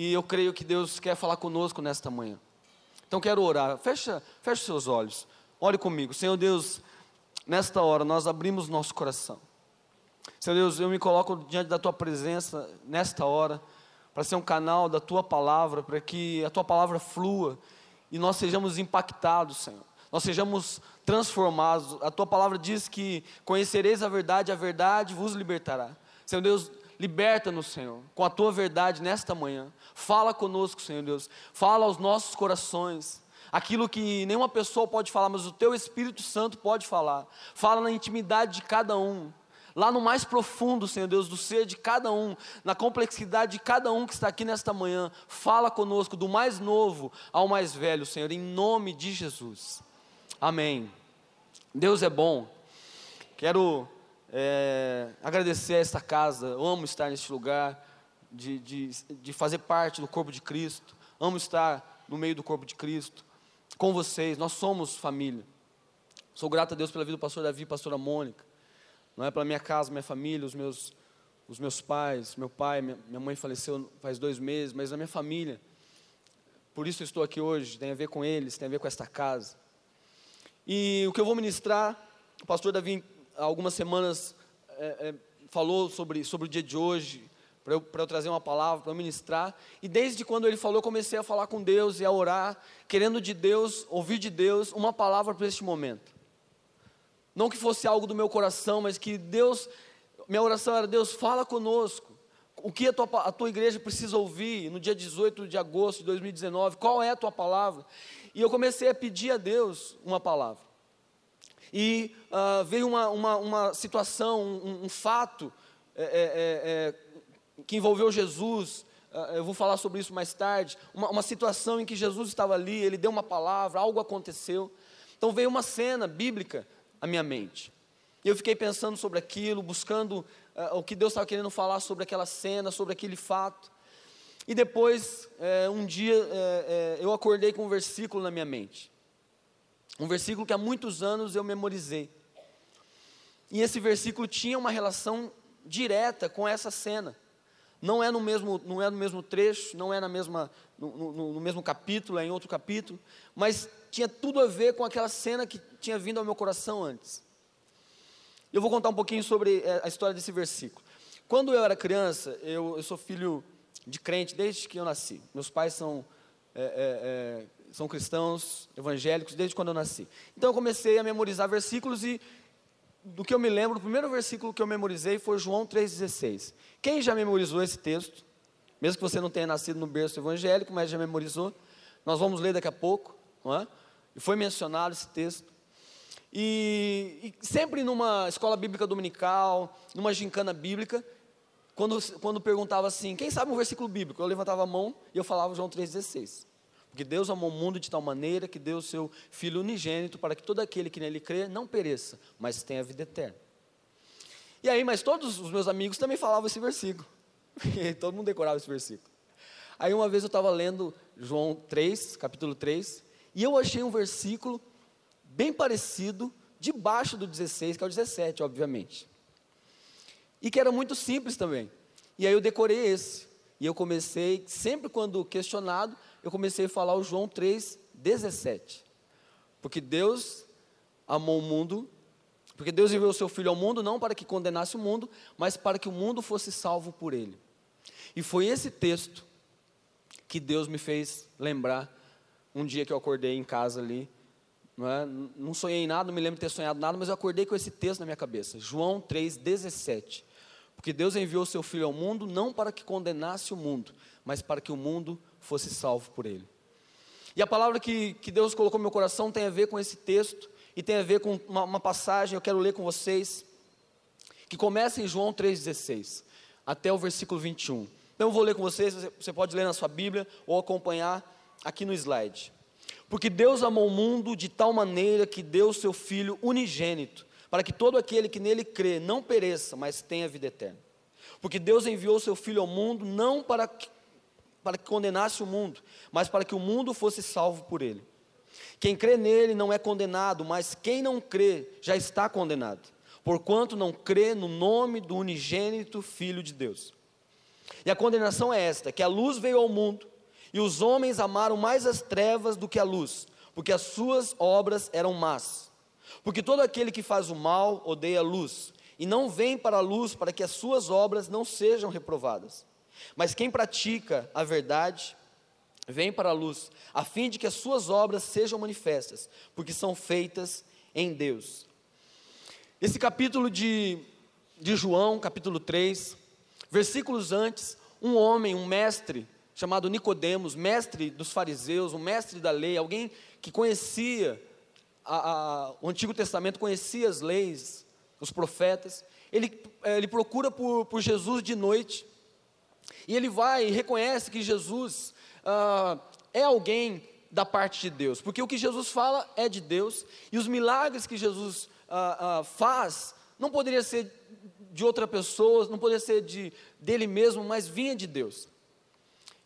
e eu creio que Deus quer falar conosco nesta manhã. Então quero orar. Fecha, fecha seus olhos. Olhe comigo. Senhor Deus, nesta hora nós abrimos nosso coração. Senhor Deus, eu me coloco diante da tua presença nesta hora para ser um canal da tua palavra, para que a tua palavra flua e nós sejamos impactados, Senhor. Nós sejamos transformados. A tua palavra diz que conhecereis a verdade, a verdade vos libertará. Senhor Deus, liberta-nos, Senhor, com a tua verdade nesta manhã. Fala conosco, Senhor Deus. Fala aos nossos corações. Aquilo que nenhuma pessoa pode falar, mas o teu Espírito Santo pode falar. Fala na intimidade de cada um lá no mais profundo, Senhor Deus, do ser de cada um, na complexidade de cada um que está aqui nesta manhã. Fala conosco, do mais novo ao mais velho, Senhor, em nome de Jesus. Amém. Deus é bom. Quero é, agradecer a esta casa, Eu amo estar neste lugar, de, de, de fazer parte do corpo de Cristo, amo estar no meio do corpo de Cristo, com vocês, nós somos família. Sou grato a Deus pela vida do pastor Davi e pastora Mônica não é pela minha casa, minha família, os meus, os meus pais, meu pai, minha, minha mãe faleceu faz dois meses, mas a minha família. Por isso eu estou aqui hoje, tem a ver com eles, tem a ver com esta casa. E o que eu vou ministrar, o pastor Davi, algumas semanas, é, é, falou sobre, sobre o dia de hoje, para eu, eu trazer uma palavra, para eu ministrar. E desde quando ele falou, eu comecei a falar com Deus e a orar, querendo de Deus, ouvir de Deus uma palavra para este momento. Não que fosse algo do meu coração, mas que Deus, minha oração era: Deus, fala conosco. O que a tua, a tua igreja precisa ouvir no dia 18 de agosto de 2019? Qual é a tua palavra? E eu comecei a pedir a Deus uma palavra. E uh, veio uma, uma, uma situação, um, um fato é, é, é, é que envolveu Jesus. Uh, eu vou falar sobre isso mais tarde. Uma, uma situação em que Jesus estava ali, ele deu uma palavra, algo aconteceu. Então veio uma cena bíblica a minha mente. E eu fiquei pensando sobre aquilo, buscando uh, o que Deus estava querendo falar sobre aquela cena, sobre aquele fato. E depois, é, um dia, é, é, eu acordei com um versículo na minha mente. Um versículo que há muitos anos eu memorizei. E esse versículo tinha uma relação direta com essa cena. Não é no mesmo, não é no mesmo trecho, não é na mesma, no, no, no mesmo capítulo, é em outro capítulo, mas tinha tudo a ver com aquela cena que tinha vindo ao meu coração antes. Eu vou contar um pouquinho sobre eh, a história desse versículo. Quando eu era criança, eu, eu sou filho de crente desde que eu nasci. Meus pais são, é, é, são cristãos, evangélicos, desde quando eu nasci. Então eu comecei a memorizar versículos e do que eu me lembro, o primeiro versículo que eu memorizei foi João 3,16. Quem já memorizou esse texto? Mesmo que você não tenha nascido no berço evangélico, mas já memorizou. Nós vamos ler daqui a pouco, não é? E foi mencionado esse texto. E, e, sempre numa escola bíblica dominical, numa gincana bíblica, quando, quando perguntava assim, quem sabe um versículo bíblico? Eu levantava a mão e eu falava João 3,16. Porque Deus amou o mundo de tal maneira que deu o seu Filho unigênito para que todo aquele que nele crê não pereça, mas tenha vida eterna. E aí, mas todos os meus amigos também falavam esse versículo. Todo mundo decorava esse versículo. Aí uma vez eu estava lendo João 3, capítulo 3, e eu achei um versículo bem parecido, debaixo do 16, que é o 17, obviamente. E que era muito simples também. E aí eu decorei esse. E eu comecei, sempre quando questionado, eu comecei a falar o João 3, 17. Porque Deus amou o mundo, porque Deus enviou o seu Filho ao mundo não para que condenasse o mundo, mas para que o mundo fosse salvo por ele. E foi esse texto que Deus me fez lembrar um dia que eu acordei em casa ali. Não, é? não sonhei nada, não me lembro de ter sonhado nada, mas eu acordei com esse texto na minha cabeça. João 3,17. Porque Deus enviou o seu Filho ao mundo não para que condenasse o mundo, mas para que o mundo fosse salvo por ele. E a palavra que, que Deus colocou no meu coração tem a ver com esse texto e tem a ver com uma, uma passagem, eu quero ler com vocês, que começa em João 3,16, até o versículo 21. Então eu vou ler com vocês, você pode ler na sua Bíblia ou acompanhar aqui no slide. Porque Deus amou o mundo de tal maneira que deu seu Filho unigênito, para que todo aquele que nele crê não pereça, mas tenha vida eterna. Porque Deus enviou seu Filho ao mundo não para para que condenasse o mundo, mas para que o mundo fosse salvo por ele. Quem crê nele não é condenado, mas quem não crê já está condenado, porquanto não crê no nome do unigênito Filho de Deus. E a condenação é esta: que a luz veio ao mundo, e os homens amaram mais as trevas do que a luz, porque as suas obras eram más. Porque todo aquele que faz o mal odeia a luz, e não vem para a luz para que as suas obras não sejam reprovadas. Mas quem pratica a verdade, vem para a luz, a fim de que as suas obras sejam manifestas, porque são feitas em Deus. Esse capítulo de, de João, capítulo 3, versículos antes, um homem, um mestre, chamado Nicodemos, mestre dos fariseus, um mestre da lei, alguém que conhecia a, a, o Antigo Testamento, conhecia as leis, os profetas, ele, eh, ele procura por, por Jesus de noite, e ele vai e reconhece que Jesus ah, é alguém da parte de Deus, porque o que Jesus fala é de Deus, e os milagres que Jesus ah, ah, faz não poderia ser de outra pessoa, não poderia ser de, dele mesmo, mas vinha de Deus.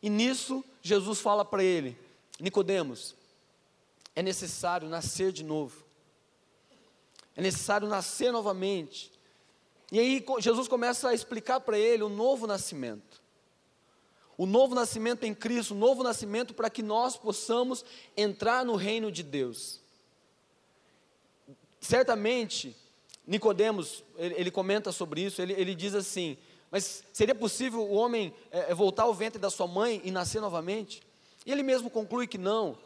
E nisso Jesus fala para ele: Nicodemos, é necessário nascer de novo. É necessário nascer novamente. E aí Jesus começa a explicar para ele o novo nascimento o novo nascimento em Cristo, o novo nascimento para que nós possamos entrar no reino de Deus. Certamente, Nicodemos, ele, ele comenta sobre isso, ele, ele, diz assim, mas seria possível o homem é, voltar ao ventre da sua mãe e nascer novamente? E ele mesmo conclui que não,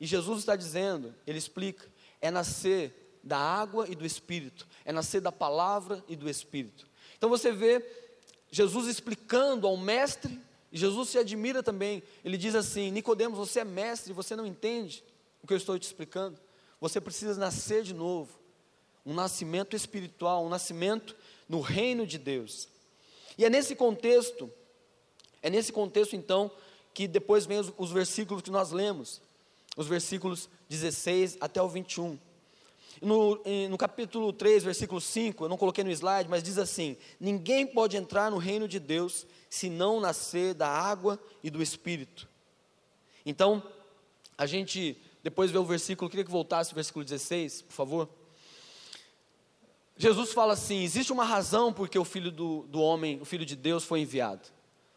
e Jesus está dizendo, ele explica, é nascer da água e do Espírito, é nascer da palavra e do Espírito. Então você vê Jesus explicando ao mestre Jesus se admira também. Ele diz assim: Nicodemos, você é mestre, você não entende o que eu estou te explicando. Você precisa nascer de novo. Um nascimento espiritual, um nascimento no reino de Deus. E é nesse contexto, é nesse contexto então que depois vem os, os versículos que nós lemos, os versículos 16 até o 21. No, no, capítulo 3, versículo 5, eu não coloquei no slide, mas diz assim: Ninguém pode entrar no reino de Deus se não nascer da água e do Espírito. Então, a gente depois vê o versículo, queria que voltasse o versículo 16, por favor. Jesus fala assim: existe uma razão porque o filho do, do homem, o filho de Deus, foi enviado,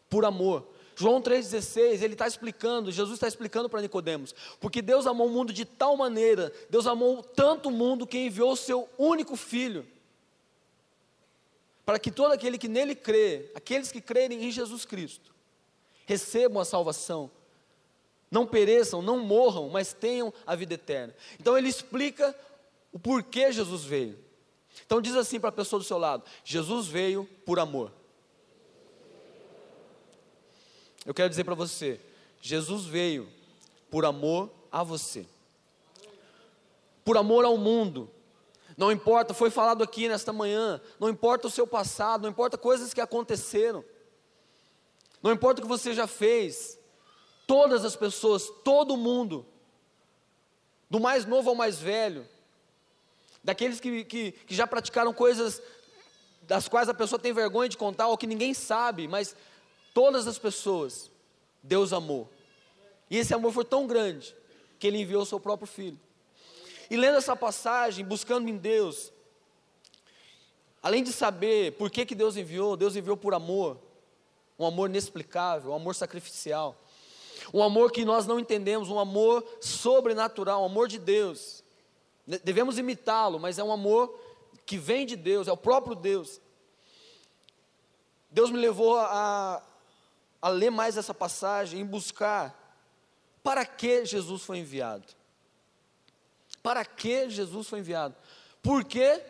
por amor. João 3,16, ele está explicando, Jesus está explicando para Nicodemos, porque Deus amou o mundo de tal maneira, Deus amou tanto o mundo que enviou o seu único filho para que todo aquele que nele crê, aqueles que crerem em Jesus Cristo, recebam a salvação, não pereçam, não morram, mas tenham a vida eterna. Então ele explica o porquê Jesus veio. Então diz assim para a pessoa do seu lado: Jesus veio por amor. Eu quero dizer para você, Jesus veio por amor a você. Por amor ao mundo, não importa, foi falado aqui nesta manhã, não importa o seu passado, não importa coisas que aconteceram, não importa o que você já fez, todas as pessoas, todo mundo, do mais novo ao mais velho, daqueles que, que, que já praticaram coisas das quais a pessoa tem vergonha de contar ou que ninguém sabe, mas todas as pessoas, Deus amou. E esse amor foi tão grande que Ele enviou o seu próprio filho. E lendo essa passagem, buscando em Deus, além de saber por que, que Deus enviou, Deus enviou por amor, um amor inexplicável, um amor sacrificial, um amor que nós não entendemos, um amor sobrenatural, um amor de Deus. Devemos imitá-lo, mas é um amor que vem de Deus, é o próprio Deus. Deus me levou a, a ler mais essa passagem, em buscar para que Jesus foi enviado. Para que Jesus foi enviado? Por quê?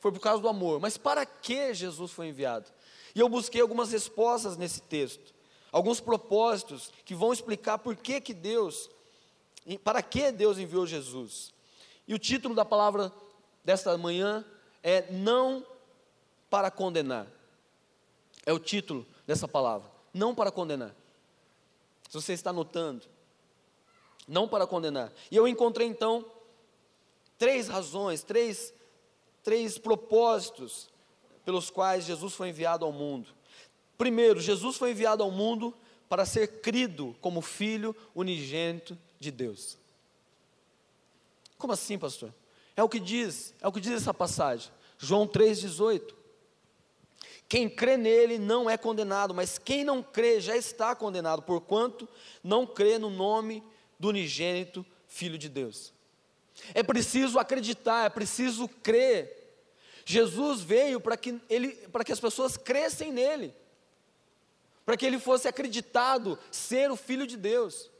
Foi por causa do amor. Mas para que Jesus foi enviado? E eu busquei algumas respostas nesse texto, alguns propósitos que vão explicar por que, que Deus, para que Deus enviou Jesus. E o título da palavra desta manhã é Não para condenar. É o título dessa palavra. Não para condenar. Se você está notando, não para condenar. E eu encontrei então três razões, três, três propósitos pelos quais Jesus foi enviado ao mundo. Primeiro, Jesus foi enviado ao mundo para ser crido como filho unigênito de Deus. Como assim, pastor? É o que diz, é o que diz essa passagem. João 3:18. Quem crê nele não é condenado, mas quem não crê já está condenado, porquanto não crê no nome do unigênito Filho de Deus. É preciso acreditar, é preciso crer. Jesus veio para que, ele, que as pessoas crescem nele, para que ele fosse acreditado ser o Filho de Deus.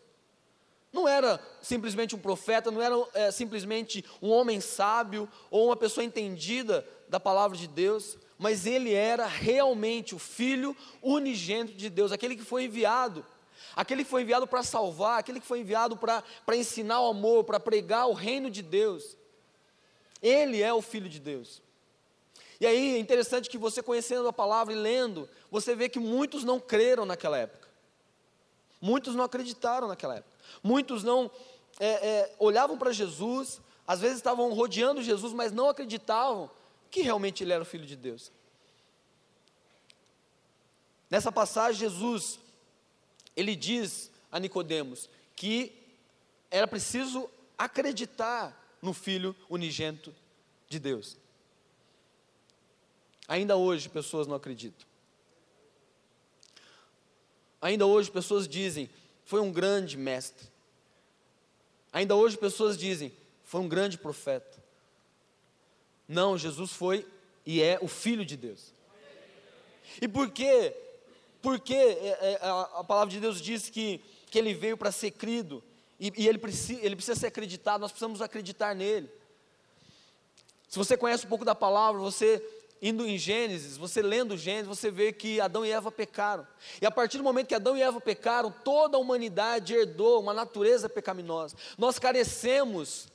Não era simplesmente um profeta, não era é, simplesmente um homem sábio ou uma pessoa entendida da palavra de Deus, mas ele era realmente o Filho unigênito de Deus, aquele que foi enviado, aquele que foi enviado para salvar, aquele que foi enviado para ensinar o amor, para pregar o reino de Deus. Ele é o Filho de Deus. E aí é interessante que você conhecendo a palavra e lendo, você vê que muitos não creram naquela época. Muitos não acreditaram naquela época. Muitos não é, é, olhavam para Jesus, às vezes estavam rodeando Jesus, mas não acreditavam que realmente ele era o Filho de Deus. Nessa passagem, Jesus, ele diz a Nicodemos que era preciso acreditar no Filho unigênito de Deus. Ainda hoje pessoas não acreditam. Ainda hoje pessoas dizem, foi um grande mestre. Ainda hoje pessoas dizem, foi um grande profeta. Não, Jesus foi e é o Filho de Deus. E por quê? Porque é, é, a, palavra de Deus diz que, que ele veio para ser crido, e, e ele, precisa, ele precisa ser acreditado, nós precisamos acreditar nele. Se você conhece um pouco da palavra, você indo em Gênesis, você lendo Gênesis, você vê que Adão e Eva pecaram. E a partir do momento que Adão e Eva pecaram, toda a humanidade herdou uma natureza pecaminosa. Nós carecemos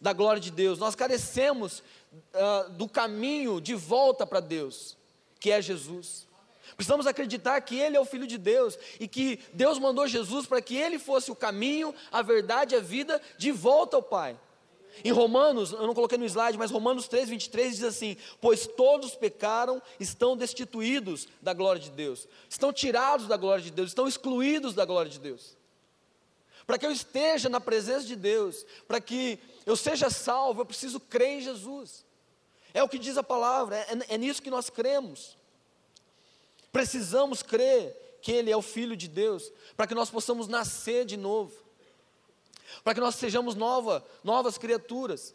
da glória de Deus, nós carecemos uh, do caminho de volta para Deus, que é Jesus. Precisamos acreditar que Ele é o Filho de Deus e que Deus mandou Jesus para que Ele fosse o caminho, a verdade e a vida de volta ao Pai. Em Romanos, eu não coloquei no slide, mas Romanos 3, 23 diz assim: Pois todos pecaram, estão destituídos da glória de Deus, estão tirados da glória de Deus, estão excluídos da glória de Deus. Para que eu esteja na presença de Deus, para que eu seja salvo, eu preciso crer em Jesus. É o que diz a palavra, é, é nisso que nós cremos. Precisamos crer que Ele é o Filho de Deus, para que nós possamos nascer de novo, para que nós sejamos nova, novas criaturas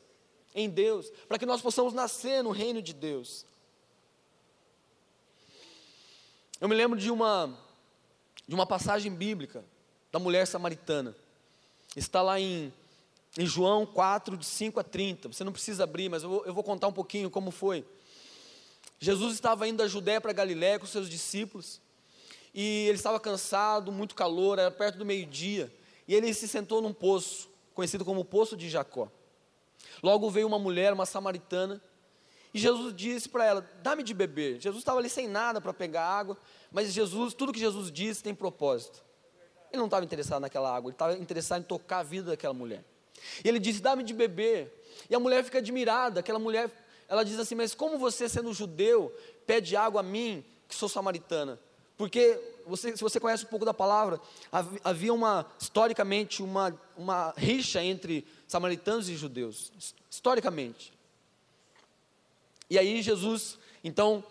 em Deus, para que nós possamos nascer no reino de Deus. Eu me lembro de uma, de uma passagem bíblica da mulher samaritana. Está lá em em João 4, de 5 a 30. Você não precisa abrir, mas eu vou, eu vou contar um pouquinho como foi. Jesus estava indo da Judéia para Galiléia com seus discípulos, e ele estava cansado, muito calor, era perto do meio-dia, e ele se sentou num poço, conhecido como o Poço de Jacó. Logo veio uma mulher, uma samaritana, e Jesus disse para ela: Dá-me de beber. Jesus estava ali sem nada para pegar água, mas Jesus, tudo que Jesus disse tem propósito. Ele não estava interessado naquela água, ele estava interessado em tocar a vida daquela mulher. E ele disse: Dá-me de beber. E a mulher fica admirada. Aquela mulher, ela diz assim: Mas como você, sendo judeu, pede água a mim, que sou samaritana? Porque, você, se você conhece um pouco da palavra, havia uma, historicamente, uma, uma rixa entre samaritanos e judeus. Historicamente. E aí Jesus, então,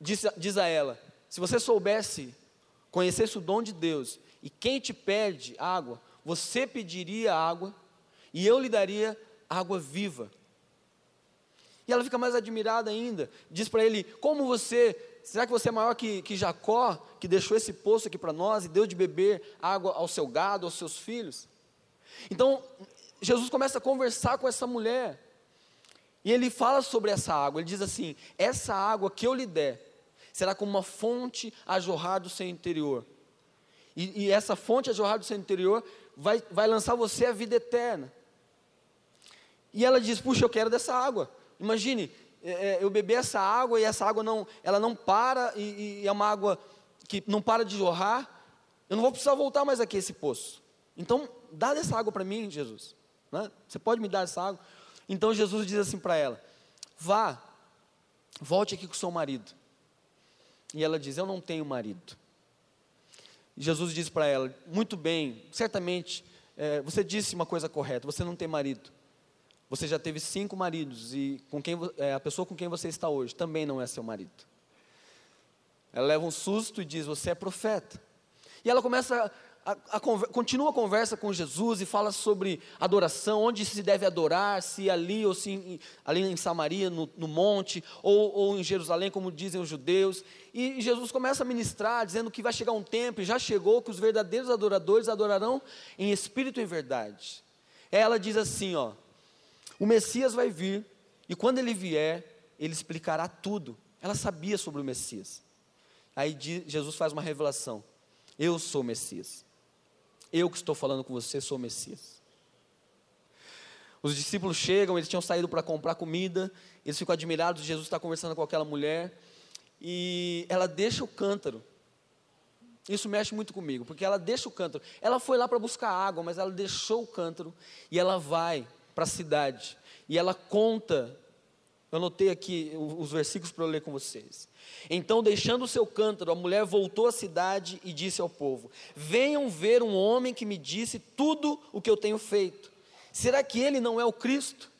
diz, diz a ela: Se você soubesse, conhecesse o dom de Deus, e quem te pede água, você pediria água e eu lhe daria água viva. E ela fica mais admirada ainda, diz para ele: Como você, será que você é maior que, que Jacó, que deixou esse poço aqui para nós e deu de beber água ao seu gado, aos seus filhos? Então, Jesus começa a conversar com essa mulher, e ele fala sobre essa água, ele diz assim: Essa água que eu lhe der será como uma fonte a jorrar do seu interior. E, e essa fonte a jorrar do seu interior vai, vai lançar você a vida eterna. E ela diz: Puxa, eu quero dessa água. Imagine, é, é, eu beber essa água e essa água não, ela não para e, e, é uma água que não para de jorrar. Eu não vou precisar voltar mais aqui a esse poço. Então, dá dessa água para mim, Jesus. Né? Você pode me dar essa água? Então Jesus diz assim para ela: Vá, volte aqui com seu marido. E ela diz: Eu não tenho marido. Jesus diz para ela: Muito bem, certamente é, você disse uma coisa correta, você não tem marido. Você já teve cinco maridos e com quem, é, a pessoa com quem você está hoje também não é seu marido. Ela leva um susto e diz: Você é profeta. E ela começa a, a, continua a conversa com Jesus e fala sobre adoração, onde se deve adorar, se ali ou se ali em Samaria, no, no monte, ou, ou, em Jerusalém, como dizem os judeus. E Jesus começa a ministrar, dizendo que vai chegar um tempo, e já chegou, que os verdadeiros adoradores adorarão em espírito e em verdade. Ela diz assim: ó, o Messias vai vir, e quando ele vier, ele explicará tudo. Ela sabia sobre o Messias. Aí Jesus faz uma revelação: Eu sou o Messias. Eu que estou falando com você sou o Messias. Os discípulos chegam, eles tinham saído para comprar comida, eles ficam admirados, Jesus está conversando com aquela mulher, e ela deixa o cântaro. Isso mexe muito comigo, porque ela deixa o cântaro. Ela foi lá para buscar água, mas ela deixou o cântaro e ela vai para a cidade. E ela conta, eu anotei aqui os versículos para eu ler com vocês. Então, deixando o seu cântaro, a mulher voltou à cidade e disse ao povo: Venham ver um homem que me disse tudo o que eu tenho feito. Será que ele não é o Cristo?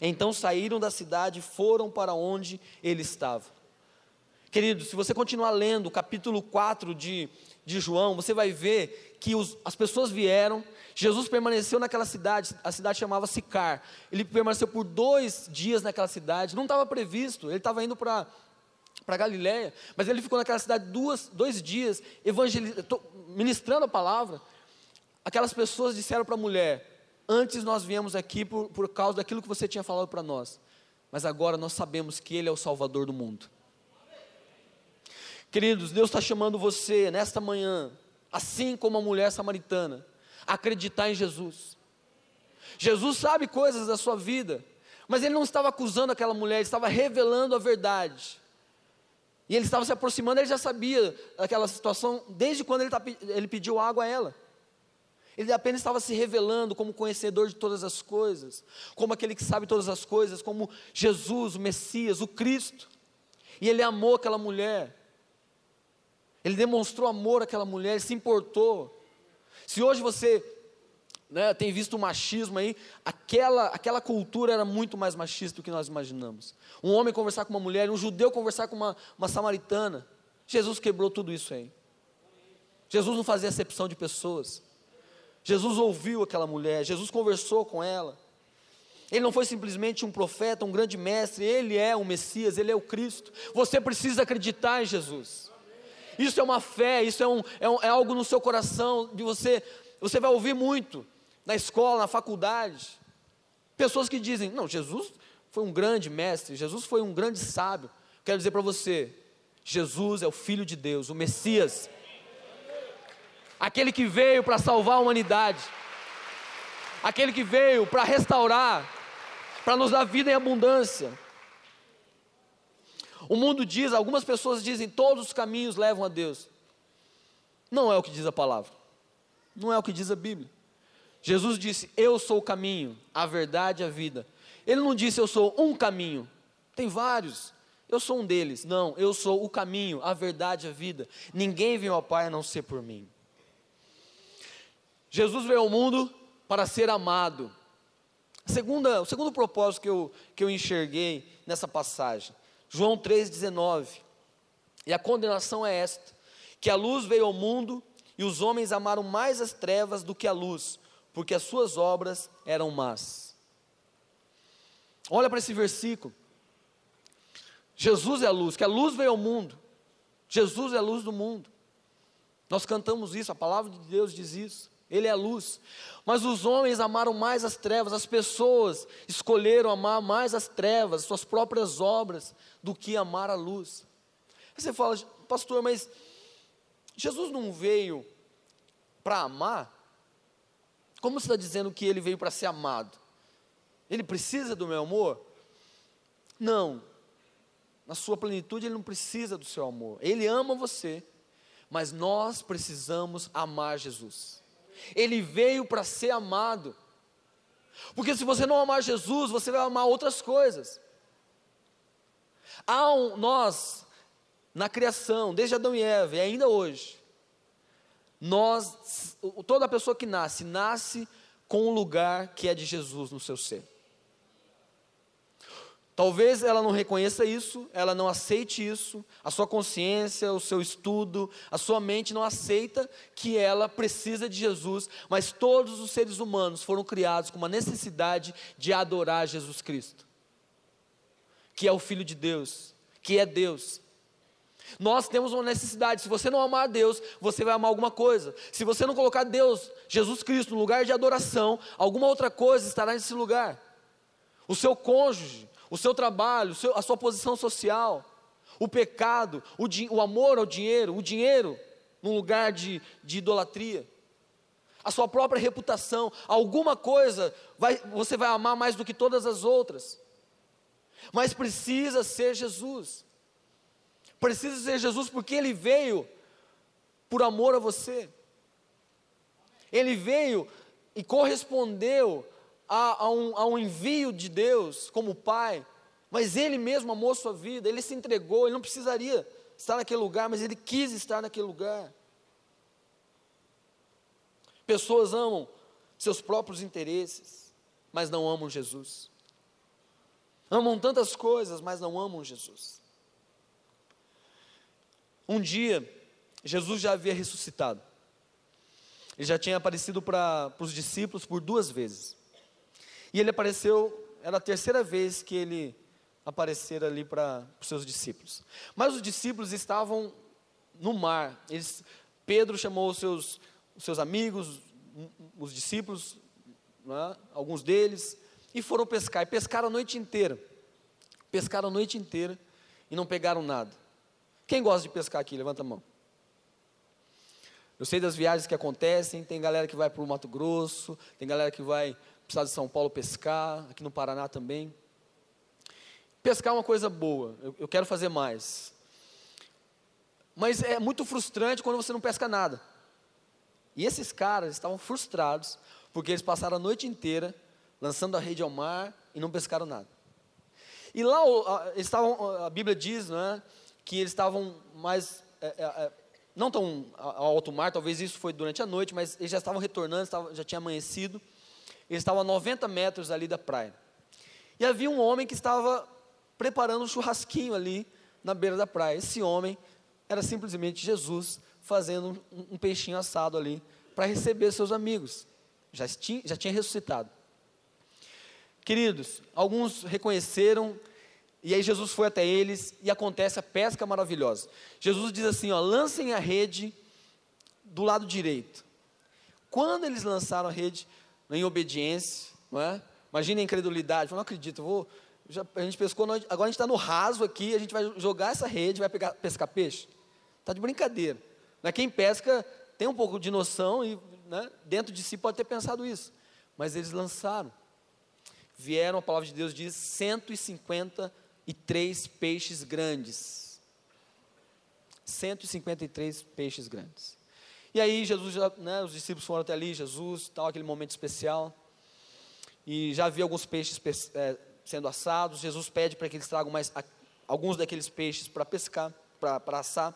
Então saíram da cidade e foram para onde ele estava. Querido, se você continuar lendo o capítulo 4 de, de João, você vai ver que os, as pessoas vieram, Jesus permaneceu naquela cidade, a cidade chamava Sicar. Ele permaneceu por dois dias naquela cidade, não estava previsto, ele estava indo para para Galiléia, mas ele ficou naquela cidade duas, dois dias, ministrando a palavra. Aquelas pessoas disseram para a mulher: Antes nós viemos aqui por, por causa daquilo que você tinha falado para nós, mas agora nós sabemos que Ele é o Salvador do mundo. Queridos, Deus está chamando você nesta manhã, assim como a mulher samaritana, a acreditar em Jesus. Jesus sabe coisas da sua vida, mas ele não estava acusando aquela mulher, ele estava revelando a verdade. E ele estava se aproximando, ele já sabia daquela situação desde quando ele, tá ele pediu água a ela. Ele apenas estava se revelando como conhecedor de todas as coisas, como aquele que sabe todas as coisas, como Jesus, o Messias, o Cristo. E ele amou aquela mulher. Ele demonstrou amor àquela mulher, ele se importou. Se hoje você né, tem visto o machismo aí, aquela, aquela cultura era muito mais machista do que nós imaginamos. Um homem conversar com uma mulher, um judeu conversar com uma, uma samaritana. Jesus quebrou tudo isso aí. Jesus não fazia acepção de pessoas. Jesus ouviu aquela mulher, Jesus conversou com ela. Ele não foi simplesmente um profeta, um grande mestre, ele é o Messias, ele é o Cristo. Você precisa acreditar em Jesus. Isso é uma fé, isso é, um, é, um, é algo no seu coração, de você, você vai ouvir muito na escola, na faculdade. Pessoas que dizem: Não, Jesus foi um grande mestre, Jesus foi um grande sábio. Quero dizer para você: Jesus é o Filho de Deus, o Messias, aquele que veio para salvar a humanidade, aquele que veio para restaurar, para nos dar vida em abundância. O mundo diz, algumas pessoas dizem, todos os caminhos levam a Deus. Não é o que diz a palavra. Não é o que diz a Bíblia. Jesus disse: Eu sou o caminho, a verdade e a vida. Ele não disse: Eu sou um caminho. Tem vários. Eu sou um deles. Não, eu sou o caminho, a verdade e a vida. Ninguém vem ao Pai a não ser por mim. Jesus veio ao mundo para ser amado. Segunda, o segundo propósito que eu, que eu enxerguei nessa passagem João 3,19. E a condenação é esta: que a luz veio ao mundo e os homens amaram mais as trevas do que a luz, porque as suas obras eram más. Olha para esse versículo. Jesus é a luz, que a luz veio ao mundo. Jesus é a luz do mundo. Nós cantamos isso, a palavra de Deus diz isso. Ele é a luz. Mas os homens amaram mais as trevas, as pessoas escolheram amar mais as trevas, suas próprias obras, do que amar a luz. Aí você fala, pastor, mas Jesus não veio para amar? Como você está dizendo que ele veio para ser amado? Ele precisa do meu amor? Não. Na sua plenitude, ele não precisa do seu amor. Ele ama você, mas nós precisamos amar Jesus. Ele veio para ser amado. Porque se você não amar Jesus, você vai amar outras coisas. Há um, nós, na criação, desde Adão e Eva, e ainda hoje, nós, toda pessoa que nasce, nasce com um lugar que é de Jesus no seu ser. Talvez ela não reconheça isso, ela não aceite isso, a sua consciência, o seu estudo, a sua mente não aceita que ela precisa de Jesus, mas todos os seres humanos foram criados com uma necessidade de adorar Jesus Cristo, que é o Filho de Deus, que é Deus. Nós temos uma necessidade. Se você não amar Deus, você vai amar alguma coisa. Se você não colocar Deus, Jesus Cristo, no lugar de adoração, alguma outra coisa estará nesse lugar. O seu cônjuge, o seu trabalho, a sua posição social, o pecado, o, o amor ao dinheiro, o dinheiro num lugar de, de idolatria, a sua própria reputação, alguma coisa vai, você vai amar mais do que todas as outras, mas precisa ser Jesus, precisa ser Jesus porque Ele veio por amor a você, Ele veio e correspondeu a, a, um, a um envio de Deus como Pai, mas Ele mesmo amou sua vida, Ele se entregou, Ele não precisaria estar naquele lugar, mas Ele quis estar naquele lugar. Pessoas amam seus próprios interesses, mas não amam Jesus. Amam tantas coisas, mas não amam Jesus. Um dia, Jesus já havia ressuscitado. Ele já tinha aparecido para os discípulos por duas vezes. E ele apareceu, era a terceira vez que ele aparecera ali para os seus discípulos. Mas os discípulos estavam no mar. Eles, Pedro chamou os seus, os seus amigos, os discípulos, né, alguns deles, e foram pescar. E pescaram a noite inteira. Pescaram a noite inteira e não pegaram nada. Quem gosta de pescar aqui? Levanta a mão. Eu sei das viagens que acontecem, tem galera que vai para o Mato Grosso, tem galera que vai estado de São Paulo pescar, aqui no Paraná também. Pescar é uma coisa boa, eu, eu quero fazer mais. Mas é muito frustrante quando você não pesca nada. E esses caras estavam frustrados, porque eles passaram a noite inteira lançando a rede ao mar e não pescaram nada. E lá estavam, a Bíblia diz né, que eles estavam mais, é, é, é, não tão ao alto mar, talvez isso foi durante a noite, mas eles já estavam retornando, já tinha amanhecido. Eles estavam a 90 metros ali da praia. E havia um homem que estava preparando um churrasquinho ali na beira da praia. Esse homem era simplesmente Jesus fazendo um, um peixinho assado ali para receber seus amigos. Já tinha, já tinha ressuscitado. Queridos, alguns reconheceram, e aí Jesus foi até eles e acontece a pesca maravilhosa. Jesus diz assim: ó, lancem a rede do lado direito. Quando eles lançaram a rede, em obediência, não é? Imagina a incredulidade, eu não acredito, vou, já, a gente pescou, agora a gente está no raso aqui, a gente vai jogar essa rede, vai pegar, pescar peixe. Está de brincadeira. Né? Quem pesca tem um pouco de noção e né, dentro de si pode ter pensado isso. Mas eles lançaram. Vieram, a palavra de Deus diz, 153 peixes grandes. 153 peixes grandes. E aí Jesus, né, os discípulos foram até ali, Jesus, tal, aquele momento especial. E já havia alguns peixes é, sendo assados. Jesus pede para que eles tragam mais a, alguns daqueles peixes para pescar, para assar.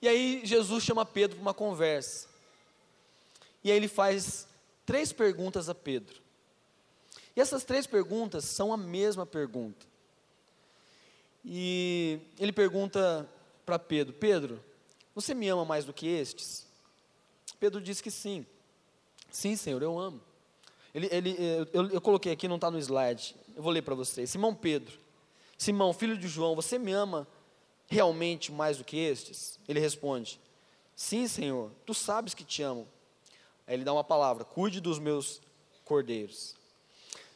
E aí Jesus chama Pedro para uma conversa. E aí ele faz três perguntas a Pedro. E essas três perguntas são a mesma pergunta. E ele pergunta para Pedro: Pedro, você me ama mais do que estes? Pedro diz que sim. Sim, Senhor, eu amo. Ele, ele, eu, eu coloquei aqui, não está no slide. Eu vou ler para vocês. Simão Pedro, Simão, filho de João, você me ama realmente mais do que estes? Ele responde: Sim, Senhor, tu sabes que te amo. Aí ele dá uma palavra: Cuide dos meus cordeiros.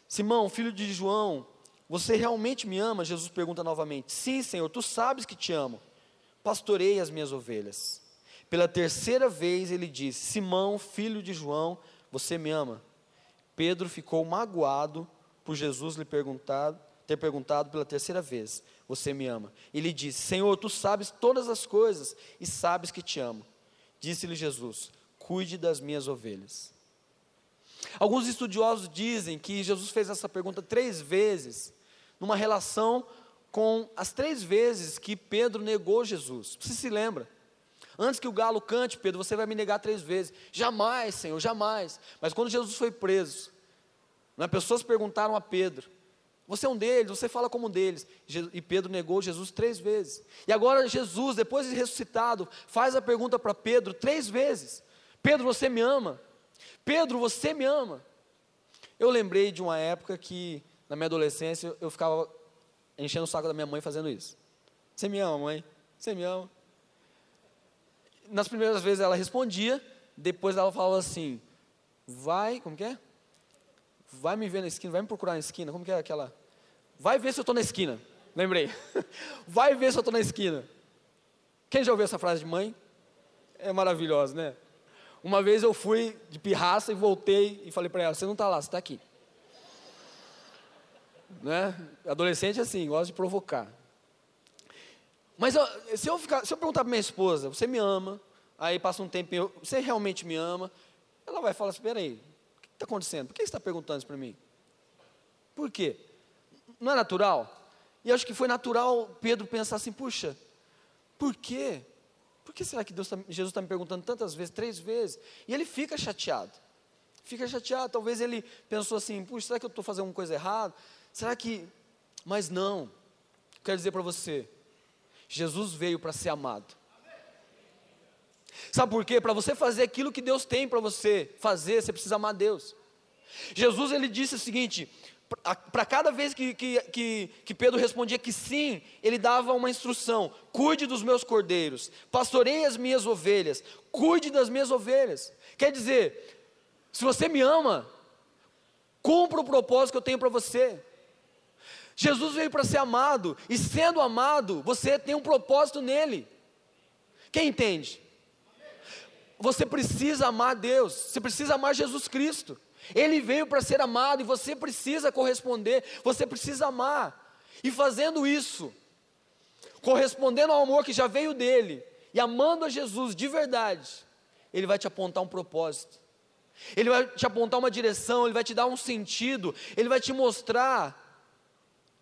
Simão, filho de João, você realmente me ama? Jesus pergunta novamente: Sim, Senhor, tu sabes que te amo pastorei as minhas ovelhas. Pela terceira vez ele disse: Simão, filho de João, você me ama? Pedro ficou magoado por Jesus lhe perguntado, ter perguntado pela terceira vez: Você me ama? Ele disse: Senhor, tu sabes todas as coisas e sabes que te amo. Disse-lhe Jesus: Cuide das minhas ovelhas. Alguns estudiosos dizem que Jesus fez essa pergunta três vezes, numa relação com as três vezes que Pedro negou Jesus. Você se lembra? Antes que o galo cante, Pedro, você vai me negar três vezes. Jamais, Senhor, jamais. Mas quando Jesus foi preso, né, pessoas perguntaram a Pedro: Você é um deles, você fala como um deles. E Pedro negou Jesus três vezes. E agora Jesus, depois de ressuscitado, faz a pergunta para Pedro três vezes: Pedro, você me ama? Pedro, você me ama? Eu lembrei de uma época que, na minha adolescência, eu ficava enchendo o saco da minha mãe fazendo isso. Você me ama, mãe? Você me ama? Nas primeiras vezes ela respondia, depois ela falava assim: Vai, como que é? Vai me ver na esquina, vai me procurar na esquina. Como que é aquela? Vai ver se eu estou na esquina. Lembrei. Vai ver se eu estou na esquina. Quem já ouviu essa frase de mãe? É maravilhosa, né? Uma vez eu fui de pirraça e voltei e falei para ela: Você não está lá, você está aqui. Né? Adolescente é assim, gosta de provocar. Mas eu, se, eu ficar, se eu perguntar para minha esposa: Você me ama? Aí passa um tempo, você realmente me ama? Ela vai falar: Espera aí, está acontecendo? Por que você está perguntando isso para mim? Por quê? Não é natural? E acho que foi natural Pedro pensar assim: puxa, por quê? Por que será que Deus tá, Jesus está me perguntando tantas vezes, três vezes? E ele fica chateado. Fica chateado. Talvez ele pensou assim: puxa, será que eu estou fazendo uma coisa errada? Será que. Mas não. Quero dizer para você: Jesus veio para ser amado. Sabe por quê? Para você fazer aquilo que Deus tem para você fazer, você precisa amar Deus. Jesus ele disse o seguinte: para cada vez que, que, que, que, Pedro respondia que sim, ele dava uma instrução: cuide dos meus cordeiros, pastorei as minhas ovelhas, cuide das minhas ovelhas. Quer dizer, se você me ama, cumpra o propósito que eu tenho para você. Jesus veio para ser amado, e sendo amado, você tem um propósito nele. Quem entende? Você precisa amar Deus, você precisa amar Jesus Cristo. Ele veio para ser amado e você precisa corresponder, você precisa amar. E fazendo isso, correspondendo ao amor que já veio dele e amando a Jesus de verdade, ele vai te apontar um propósito. Ele vai te apontar uma direção, ele vai te dar um sentido, ele vai te mostrar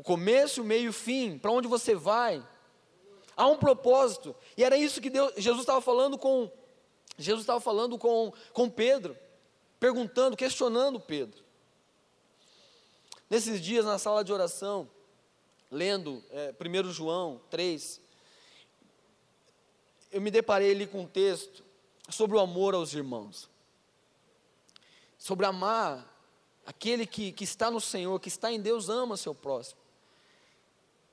o começo, o meio e o fim, para onde você vai. Há um propósito. E era isso que Deus, Jesus estava falando com Jesus estava falando com, com Pedro, perguntando, questionando Pedro. Nesses dias, na sala de oração, lendo é, 1 João 3, eu me deparei ali com um texto sobre o amor aos irmãos. Sobre amar aquele que, que está no Senhor, que está em Deus, ama seu próximo.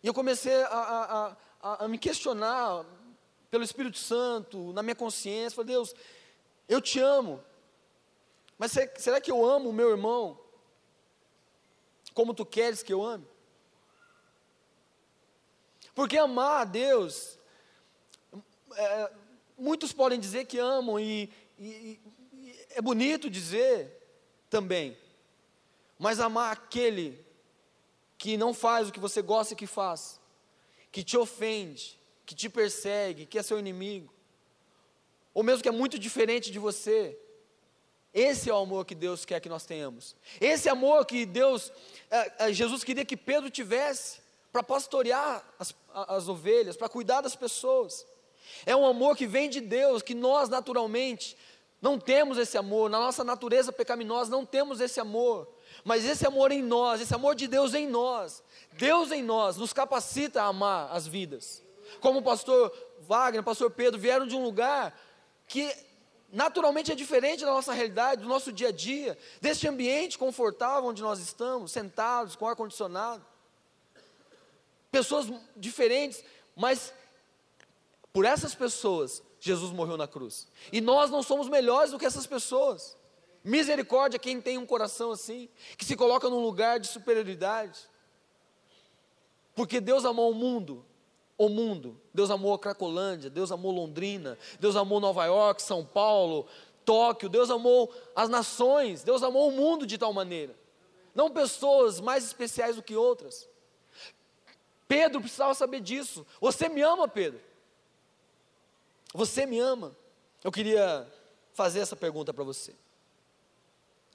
E eu comecei a, a, a, a me questionar, pelo Espírito Santo, na minha consciência, falei, Deus, eu te amo, mas será que eu amo o meu irmão como tu queres que eu ame? Porque amar a Deus, é, muitos podem dizer que amam, e, e, e é bonito dizer também, mas amar aquele que não faz o que você gosta que faz, que te ofende, que te persegue, que é seu inimigo, ou mesmo que é muito diferente de você. Esse é o amor que Deus quer que nós tenhamos. Esse amor que Deus, é, é, Jesus queria que Pedro tivesse para pastorear as, as ovelhas, para cuidar das pessoas. É um amor que vem de Deus, que nós naturalmente não temos esse amor, na nossa natureza pecaminosa não temos esse amor, mas esse amor em nós, esse amor de Deus em nós, Deus em nós, nos capacita a amar as vidas como o pastor Wagner, o pastor Pedro, vieram de um lugar que naturalmente é diferente da nossa realidade, do nosso dia a dia, deste ambiente confortável onde nós estamos, sentados, com ar-condicionado. Pessoas diferentes, mas por essas pessoas, Jesus morreu na cruz. E nós não somos melhores do que essas pessoas. Misericórdia quem tem um coração assim, que se coloca num lugar de superioridade. Porque Deus amou o mundo o mundo. Deus amou a Cracolândia, Deus amou Londrina, Deus amou Nova York, São Paulo, Tóquio, Deus amou as nações, Deus amou o mundo de tal maneira. Não pessoas mais especiais do que outras. Pedro precisava saber disso. Você me ama, Pedro? Você me ama? Eu queria fazer essa pergunta para você.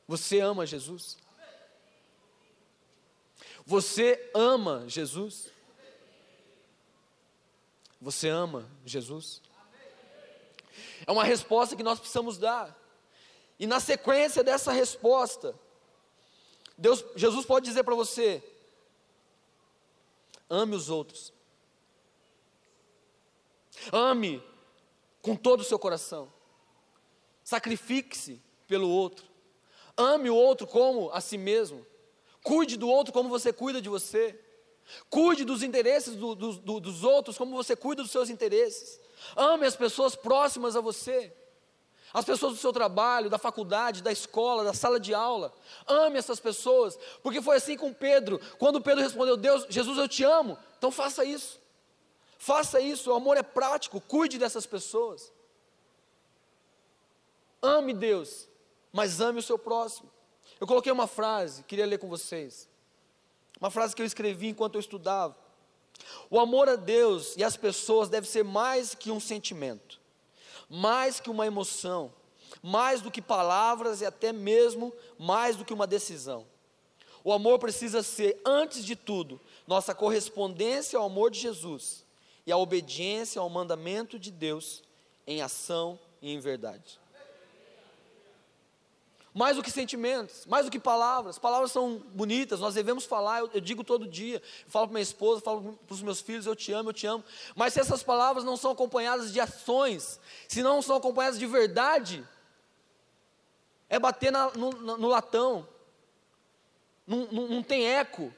Você ama Jesus? Você ama Jesus? Você ama Jesus? É uma resposta que nós precisamos dar. E na sequência dessa resposta, Deus, Jesus pode dizer para você: ame os outros. Ame com todo o seu coração. Sacrifique-se pelo outro. Ame o outro como a si mesmo. Cuide do outro como você cuida de você. Cuide dos interesses do, do, do, dos outros como você cuida dos seus interesses. Ame as pessoas próximas a você. As pessoas do seu trabalho, da faculdade, da escola, da sala de aula. Ame essas pessoas, porque foi assim com Pedro. Quando Pedro respondeu: Deus, Jesus, eu te amo. Então faça isso. Faça isso. O amor é prático. Cuide dessas pessoas. Ame Deus, mas ame o seu próximo. Eu coloquei uma frase, queria ler com vocês. Uma frase que eu escrevi enquanto eu estudava. O amor a Deus e às pessoas deve ser mais que um sentimento mais que uma emoção, mais do que palavras e até mesmo mais do que uma decisão. O amor precisa ser, antes de tudo, nossa correspondência ao amor de Jesus e a obediência ao mandamento de Deus em ação e em verdade mais do que sentimentos, mais do que palavras. Palavras são bonitas, nós devemos falar, eu, eu digo todo dia, eu falo para minha esposa, falo para os meus filhos, eu te amo, eu te amo. Mas se essas palavras não são acompanhadas de ações, se não são acompanhadas de verdade, é bater na, no, no, latão, não, não, não tem eco,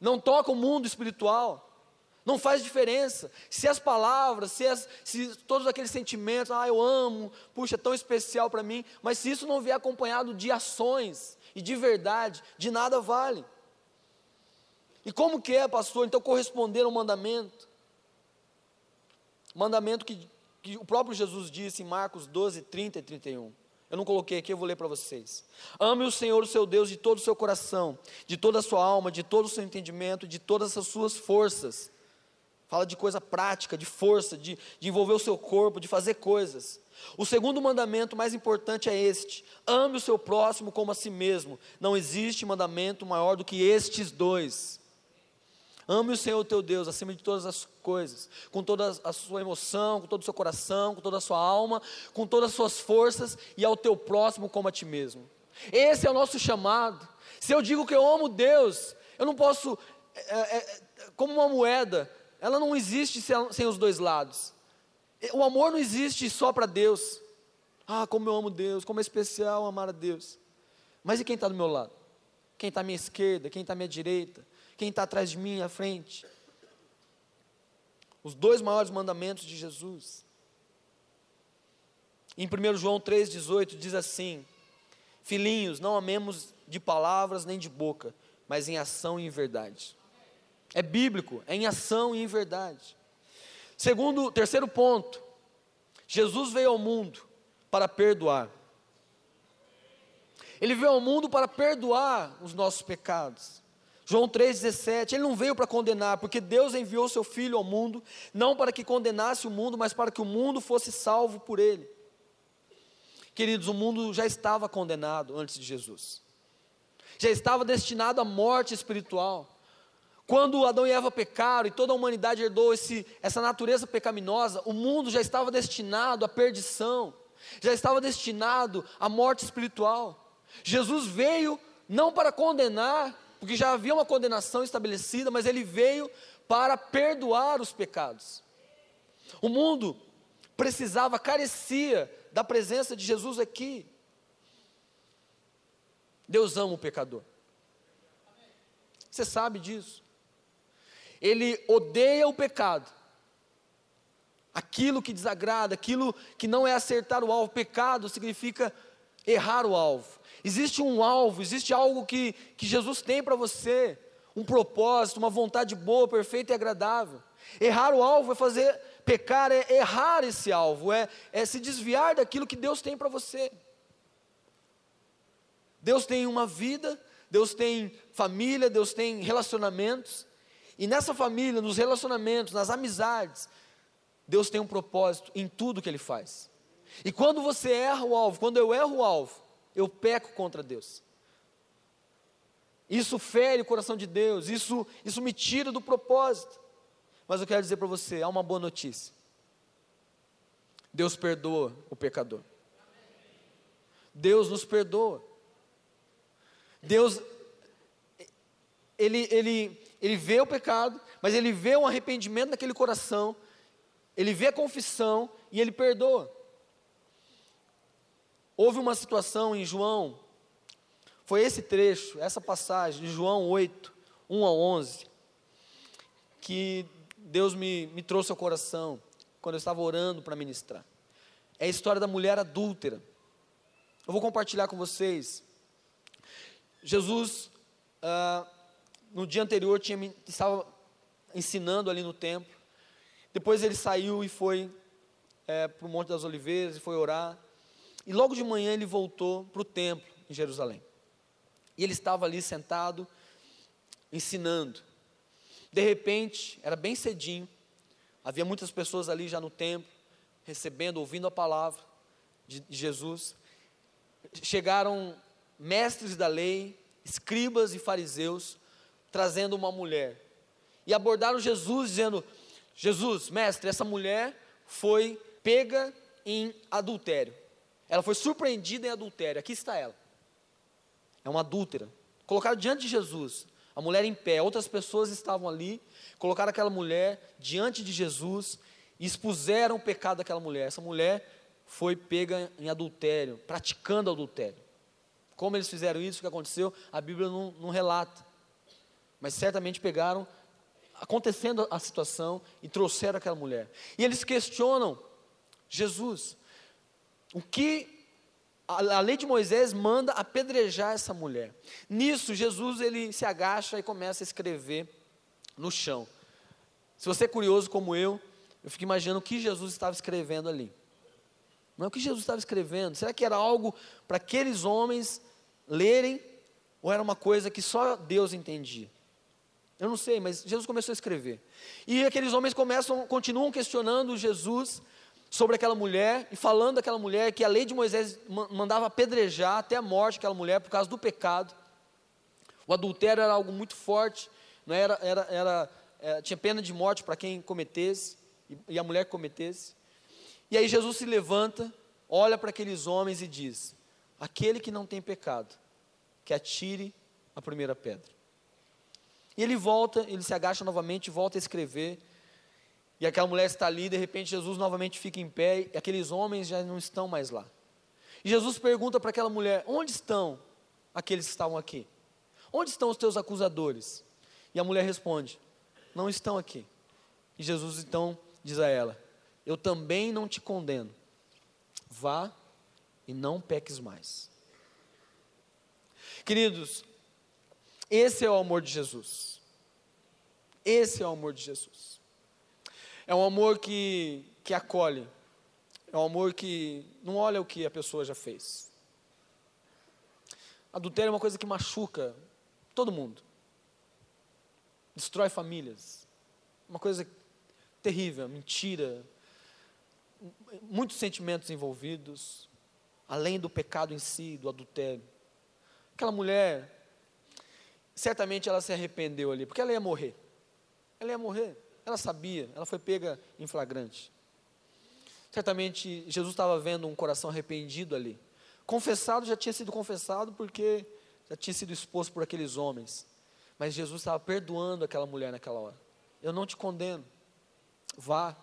não toca o mundo espiritual. Não faz diferença. Se as palavras, se, as, se todos aqueles sentimentos, ah, eu amo, puxa, é tão especial para mim, mas se isso não vier acompanhado de ações e de verdade, de nada vale. E como que é, pastor? Então corresponder ao mandamento. Mandamento que, que o próprio Jesus disse em Marcos 12, 30 e 31. Eu não coloquei aqui, eu vou ler para vocês. Ame o Senhor, o seu Deus, de todo o seu coração, de toda a sua alma, de todo o seu entendimento, de todas as suas forças Fala de coisa prática, de força, de, de envolver o seu corpo, de fazer coisas. O segundo mandamento mais importante é este: ame o seu próximo como a si mesmo. Não existe mandamento maior do que estes dois. Ame o Senhor teu Deus acima de todas as coisas, com toda a sua emoção, com todo o seu coração, com toda a sua alma, com todas as suas forças e ao teu próximo como a ti mesmo. Esse é o nosso chamado. Se eu digo que eu amo Deus, eu não posso, é, é, como uma moeda, ela não existe sem os dois lados. O amor não existe só para Deus. Ah, como eu amo Deus, como é especial amar a Deus. Mas e quem está do meu lado? Quem está à minha esquerda? Quem está à minha direita? Quem está atrás de mim, à frente? Os dois maiores mandamentos de Jesus. Em 1 João 3,18 diz assim: Filhinhos, não amemos de palavras nem de boca, mas em ação e em verdade. É bíblico, é em ação e em verdade. Segundo, terceiro ponto, Jesus veio ao mundo para perdoar. Ele veio ao mundo para perdoar os nossos pecados. João 3,17, ele não veio para condenar, porque Deus enviou seu Filho ao mundo, não para que condenasse o mundo, mas para que o mundo fosse salvo por ele. Queridos, o mundo já estava condenado antes de Jesus, já estava destinado à morte espiritual. Quando Adão e Eva pecaram e toda a humanidade herdou esse, essa natureza pecaminosa, o mundo já estava destinado à perdição, já estava destinado à morte espiritual. Jesus veio não para condenar, porque já havia uma condenação estabelecida, mas ele veio para perdoar os pecados. O mundo precisava, carecia da presença de Jesus aqui. Deus ama o pecador. Você sabe disso ele odeia o pecado. Aquilo que desagrada, aquilo que não é acertar o alvo. Pecado significa errar o alvo. Existe um alvo, existe algo que, que Jesus tem para você, um propósito, uma vontade boa, perfeita e agradável. Errar o alvo é fazer, pecar é errar esse alvo, é, é se desviar daquilo que Deus tem para você. Deus tem uma vida, Deus tem família, Deus tem relacionamentos, e nessa família, nos relacionamentos, nas amizades, Deus tem um propósito em tudo que Ele faz. E quando você erra o alvo, quando eu erro o alvo, eu peco contra Deus. Isso fere o coração de Deus, isso, isso me tira do propósito. Mas eu quero dizer para você: há uma boa notícia. Deus perdoa o pecador. Deus nos perdoa. Deus, Ele, Ele ele vê o pecado, mas ele vê um arrependimento naquele coração, ele vê a confissão e ele perdoa. Houve uma situação em João, foi esse trecho, essa passagem de João 8, 1 a 11, que Deus me, me trouxe ao coração quando eu estava orando para ministrar. É a história da mulher adúltera. Eu vou compartilhar com vocês. Jesus, ah, no dia anterior, tinha, estava ensinando ali no templo. Depois ele saiu e foi é, para o Monte das Oliveiras e foi orar. E logo de manhã ele voltou para o templo em Jerusalém. E ele estava ali sentado, ensinando. De repente, era bem cedinho, havia muitas pessoas ali já no templo, recebendo, ouvindo a palavra de Jesus. Chegaram mestres da lei, escribas e fariseus, trazendo uma mulher. E abordaram Jesus, dizendo: Jesus, mestre, essa mulher foi pega em adultério. Ela foi surpreendida em adultério. Aqui está ela. É uma adúltera. Colocaram diante de Jesus, a mulher em pé. Outras pessoas estavam ali, colocaram aquela mulher diante de Jesus e expuseram o pecado daquela mulher. Essa mulher foi pega em adultério, praticando adultério. Como eles fizeram isso, o que aconteceu, a Bíblia não, não relata. Mas certamente pegaram, acontecendo a situação, e trouxeram aquela mulher. E eles questionam Jesus. O que a, lei de Moisés manda apedrejar essa mulher. Nisso, Jesus ele se agacha e começa a escrever no chão. Se você é curioso como eu, eu fico imaginando o que Jesus estava escrevendo ali. Não é o que Jesus estava escrevendo. Será que era algo para aqueles homens lerem? Ou era uma coisa que só Deus entendia? Eu não sei, mas Jesus começou a escrever. E aqueles homens começam, continuam questionando Jesus sobre aquela mulher e falando daquela mulher que a lei de Moisés mandava apedrejar até a morte aquela mulher por causa do pecado. O adultério era algo muito forte, não era, era, era, era é, tinha pena de morte para quem cometesse e, e a mulher que cometesse. E aí Jesus se levanta, olha para aqueles homens e diz: Aquele que não tem pecado, que atire a primeira pedra. E ele volta, ele se agacha novamente, volta a escrever. E aquela mulher está ali, de repente Jesus novamente fica em pé, e aqueles homens já não estão mais lá. E Jesus pergunta para aquela mulher: Onde estão aqueles que estavam aqui? Onde estão os teus acusadores? E a mulher responde: Não estão aqui. E Jesus então diz a ela: Eu também não te condeno. Vá e não peques mais. Queridos, esse é o amor de Jesus. Esse é o amor de Jesus. É um amor que, que acolhe. É um amor que não olha o que a pessoa já fez. Adultério é uma coisa que machuca todo mundo. Destrói famílias. Uma coisa terrível, mentira. Muitos sentimentos envolvidos, além do pecado em si, do adultério. Aquela mulher, certamente ela se arrependeu ali, porque ela ia morrer. Ela ia morrer. Ela sabia, ela foi pega em flagrante. Certamente Jesus estava vendo um coração arrependido ali. Confessado já tinha sido confessado porque já tinha sido exposto por aqueles homens. Mas Jesus estava perdoando aquela mulher naquela hora. Eu não te condeno. Vá.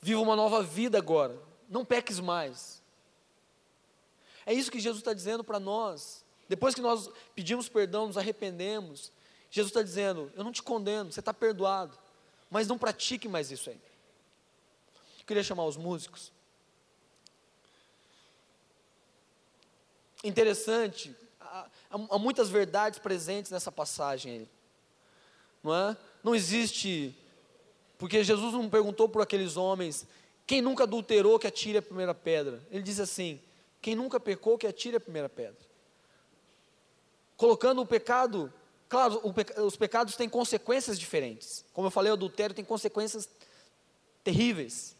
Viva uma nova vida agora. Não peques mais. É isso que Jesus está dizendo para nós. Depois que nós pedimos perdão, nos arrependemos, Jesus está dizendo: Eu não te condeno, você está perdoado mas não pratique mais isso aí. Eu queria chamar os músicos. Interessante, há, há muitas verdades presentes nessa passagem aí. Não é? Não existe, porque Jesus não perguntou por aqueles homens, quem nunca adulterou que atire a primeira pedra. Ele diz assim: quem nunca pecou que atire a primeira pedra. Colocando o pecado Claro, os pecados têm consequências diferentes. Como eu falei, o adultério tem consequências terríveis.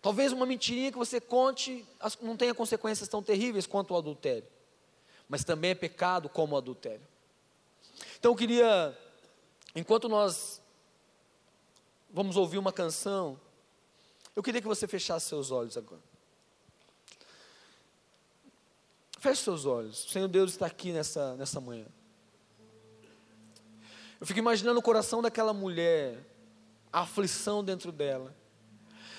Talvez uma mentirinha que você conte não tenha consequências tão terríveis quanto o adultério. Mas também é pecado como o adultério. Então eu queria, enquanto nós vamos ouvir uma canção, eu queria que você fechasse seus olhos agora. Feche seus olhos. O Senhor Deus está aqui nessa, nessa manhã. Eu fico imaginando o coração daquela mulher, a aflição dentro dela,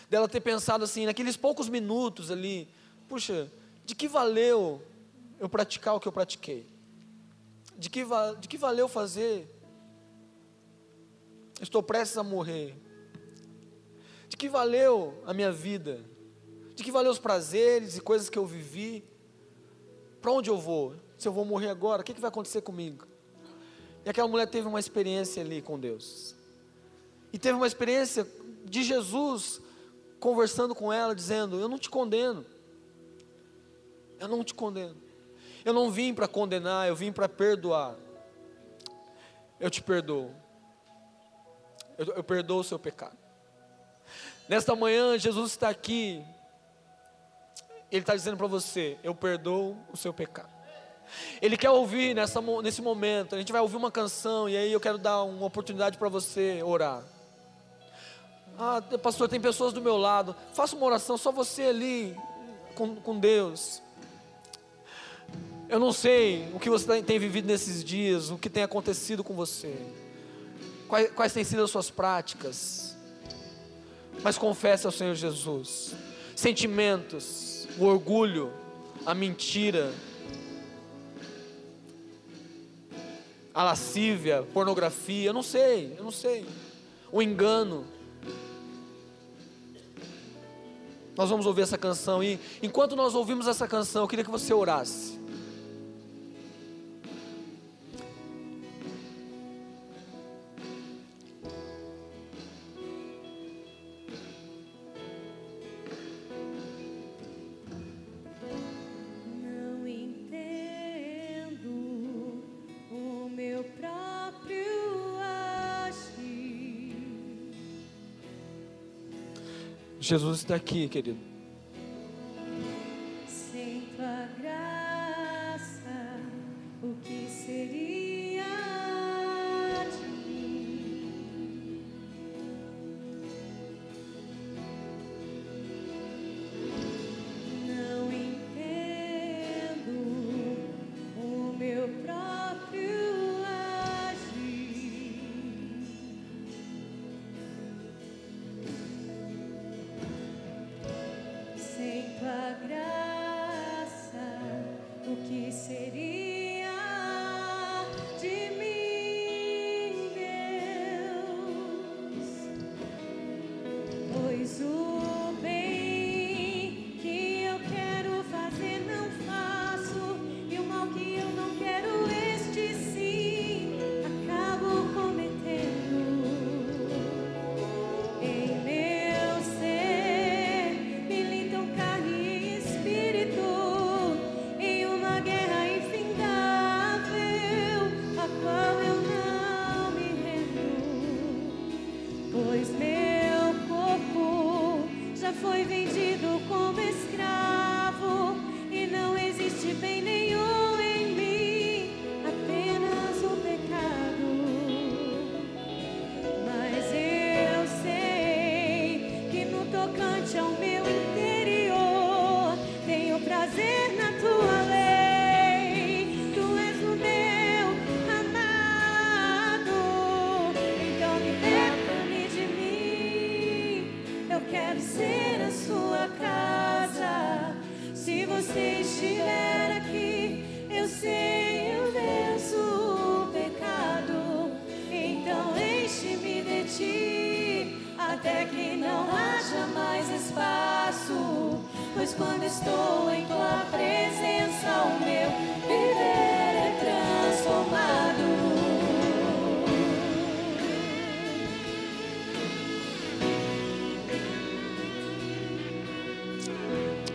dela ter pensado assim, naqueles poucos minutos ali, puxa, de que valeu eu praticar o que eu pratiquei? De que, de que valeu fazer? Estou prestes a morrer. De que valeu a minha vida? De que valeu os prazeres e coisas que eu vivi? Para onde eu vou? Se eu vou morrer agora, o que, que vai acontecer comigo? E aquela mulher teve uma experiência ali com Deus. E teve uma experiência de Jesus conversando com ela, dizendo: Eu não te condeno. Eu não te condeno. Eu não vim para condenar, eu vim para perdoar. Eu te perdoo. Eu, eu perdoo o seu pecado. Nesta manhã, Jesus está aqui. Ele está dizendo para você: Eu perdoo o seu pecado. Ele quer ouvir nessa, nesse momento. A gente vai ouvir uma canção e aí eu quero dar uma oportunidade para você orar. Ah, pastor, tem pessoas do meu lado. Faça uma oração, só você ali com, com Deus. Eu não sei o que você tem vivido nesses dias, o que tem acontecido com você, quais, quais têm sido as suas práticas, mas confesse ao Senhor Jesus. Sentimentos, o orgulho, a mentira, a lascívia, pornografia, eu não sei, eu não sei, o engano. Nós vamos ouvir essa canção e enquanto nós ouvimos essa canção, eu queria que você orasse. Jesus está aqui, querido.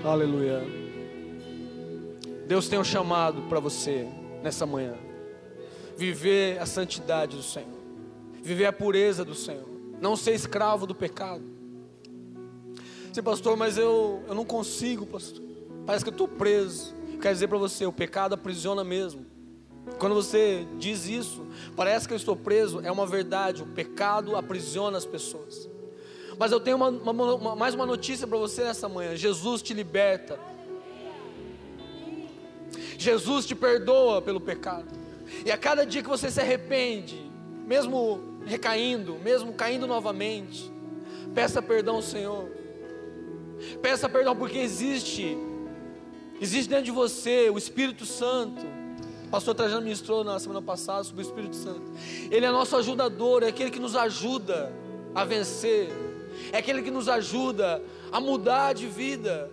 Aleluia. Deus tem um chamado para você nessa manhã. Viver a santidade do Senhor. Viver a pureza do Senhor. Não ser escravo do pecado. Sim, pastor, mas eu, eu não consigo, pastor. Parece que eu estou preso. Quero dizer para você, o pecado aprisiona mesmo. Quando você diz isso, parece que eu estou preso, é uma verdade. O pecado aprisiona as pessoas. Mas eu tenho uma, uma, uma, mais uma notícia para você nessa manhã: Jesus te liberta. Jesus te perdoa pelo pecado. E a cada dia que você se arrepende, mesmo recaindo, mesmo caindo novamente, peça perdão ao Senhor. Peça perdão porque existe, existe dentro de você o Espírito Santo. O pastor Trajano ministrou na semana passada sobre o Espírito Santo. Ele é nosso ajudador, é aquele que nos ajuda a vencer, é aquele que nos ajuda a mudar de vida,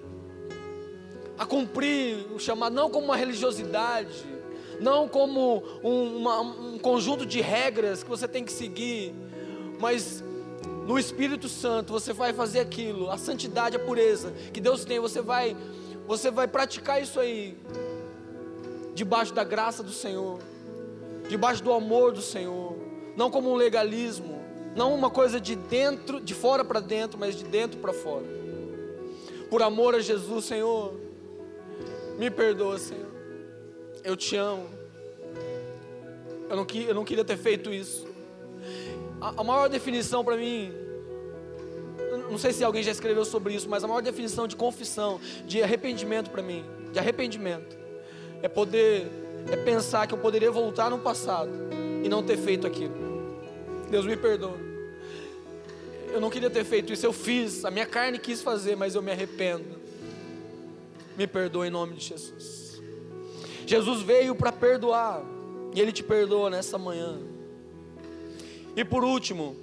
a cumprir o chamado, não como uma religiosidade, não como um, uma, um conjunto de regras que você tem que seguir, mas no Espírito Santo você vai fazer aquilo, a santidade, a pureza que Deus tem, você vai, você vai praticar isso aí, debaixo da graça do Senhor, debaixo do amor do Senhor, não como um legalismo, não uma coisa de dentro, de fora para dentro, mas de dentro para fora. Por amor a Jesus, Senhor, me perdoa, Senhor. Eu te amo. Eu não, eu não queria ter feito isso. A, a maior definição para mim, não sei se alguém já escreveu sobre isso, mas a maior definição de confissão, de arrependimento para mim, de arrependimento, é poder, é pensar que eu poderia voltar no passado e não ter feito aquilo. Deus me perdoa eu não queria ter feito isso, eu fiz, a minha carne quis fazer, mas eu me arrependo. Me perdoa em nome de Jesus. Jesus veio para perdoar, e Ele te perdoa nessa manhã. E por último,